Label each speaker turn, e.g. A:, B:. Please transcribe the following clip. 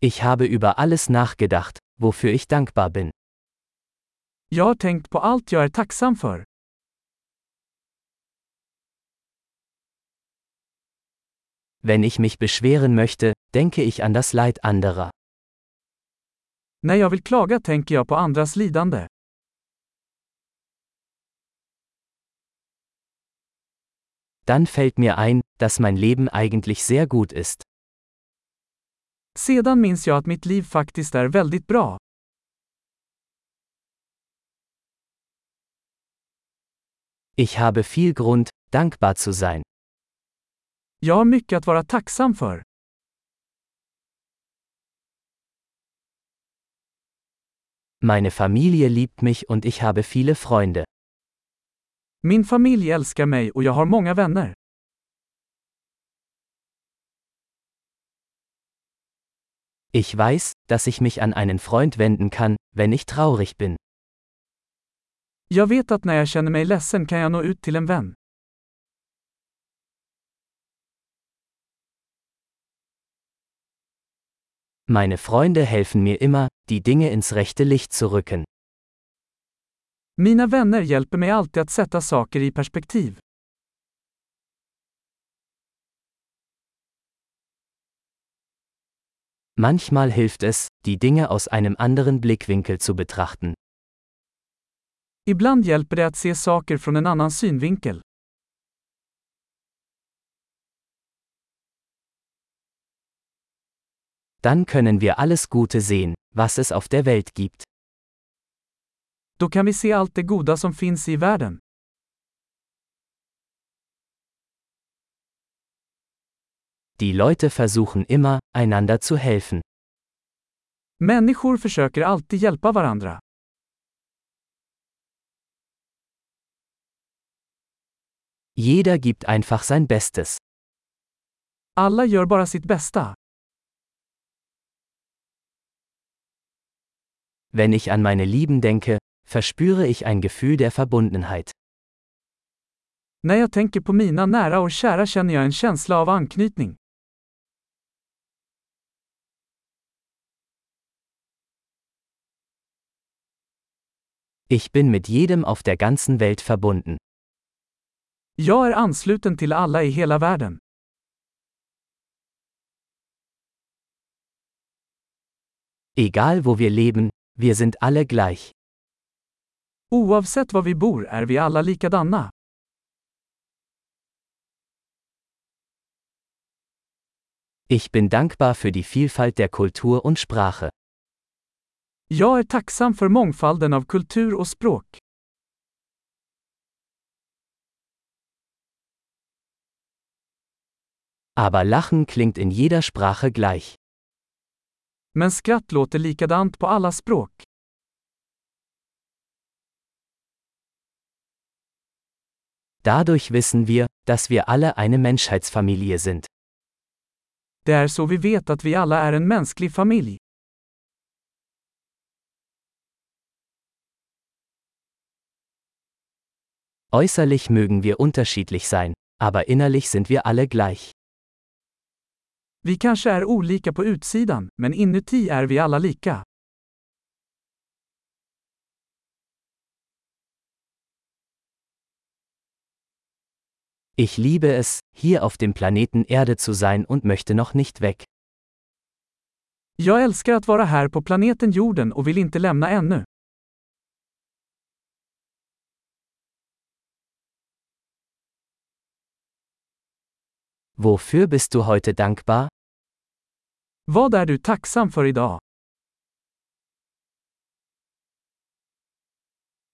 A: Ich habe über alles nachgedacht, wofür ich dankbar bin.
B: Jag har tänkt på allt jag är tacksam för.
A: Wenn ich mich beschweren möchte, denke ich an das Leid anderer.
B: När jag vill klaga tänker jag på andras lidande.
A: Dann fällt mir ein, dass mein Leben eigentlich sehr gut ist.
B: Sedan minns jag att mitt liv faktiskt är väldigt bra.
A: Ich habe viel Grund, dankbar zu sein.
B: Jag har mycket att vara tacksam för.
A: Meine Familie liebt mich und ich habe viele Freunde.
B: Min familj älskar mig och jag har många vänner.
A: Ich weiß, dass ich mich an einen Freund wenden kann, wenn ich traurig bin.
B: Jag vet att när jag känner mig ledsen kan jag nå ut till en vän.
A: Meine Freunde helfen mir immer, die Dinge ins rechte Licht zu rücken.
B: Mina vänner hjälper mig alltid att sätta saker i perspektiv.
A: Manchmal hilft es, die Dinge aus einem anderen Blickwinkel zu betrachten.
B: Ibland hjälper det att se saker från en annan synvinkel.
A: Dann können wir alles Gute sehen, was es auf der Welt gibt.
B: Då kan vi se allt det goda som finns i världen.
A: Die Leute versuchen immer, einander zu helfen.
B: Människor försöker alltid hjälpa varandra.
A: Jeder gibt einfach sein Bestes.
B: Alla gör bara sitt bästa.
A: Wenn ich an meine Lieben denke, verspüre ich ein Gefühl der Verbundenheit.
B: När jag tänker på mina nära och kära känner jag en känsla av anknytning.
A: Ich bin mit jedem auf der ganzen Welt verbunden.
B: Jag är ansluten till alla i hela världen.
A: Egal wo wir leben, wir sind alle gleich.
B: Oavsett var vi bor är vi alla likadana.
A: Ich bin dankbar für die Vielfalt der Kultur und Sprache.
B: Jag är tacksam för mångfalden av kultur och språk.
A: Aber Lachen klingt in jeder Sprache gleich.
B: Men skratt låter likadant på alla språk.
A: Dadurch wissen wir, dass wir alle eine Menschheitsfamilie sind.
B: Det är så vi vet att vi alla är en mänsklig familj.
A: Äußerlich mögen wir unterschiedlich sein, aber innerlich sind wir alle gleich.
B: Vi kanske är olika på utsidan, men inuti är vi alla lika.
A: Ich liebe es, hier auf dem Planeten Erde zu sein und möchte noch nicht weg.
B: Jag älskar att vara här på planeten jorden och vill inte lämna ännu.
A: Wofür bist du heute dankbar?
B: Vad är du tacksam för idag?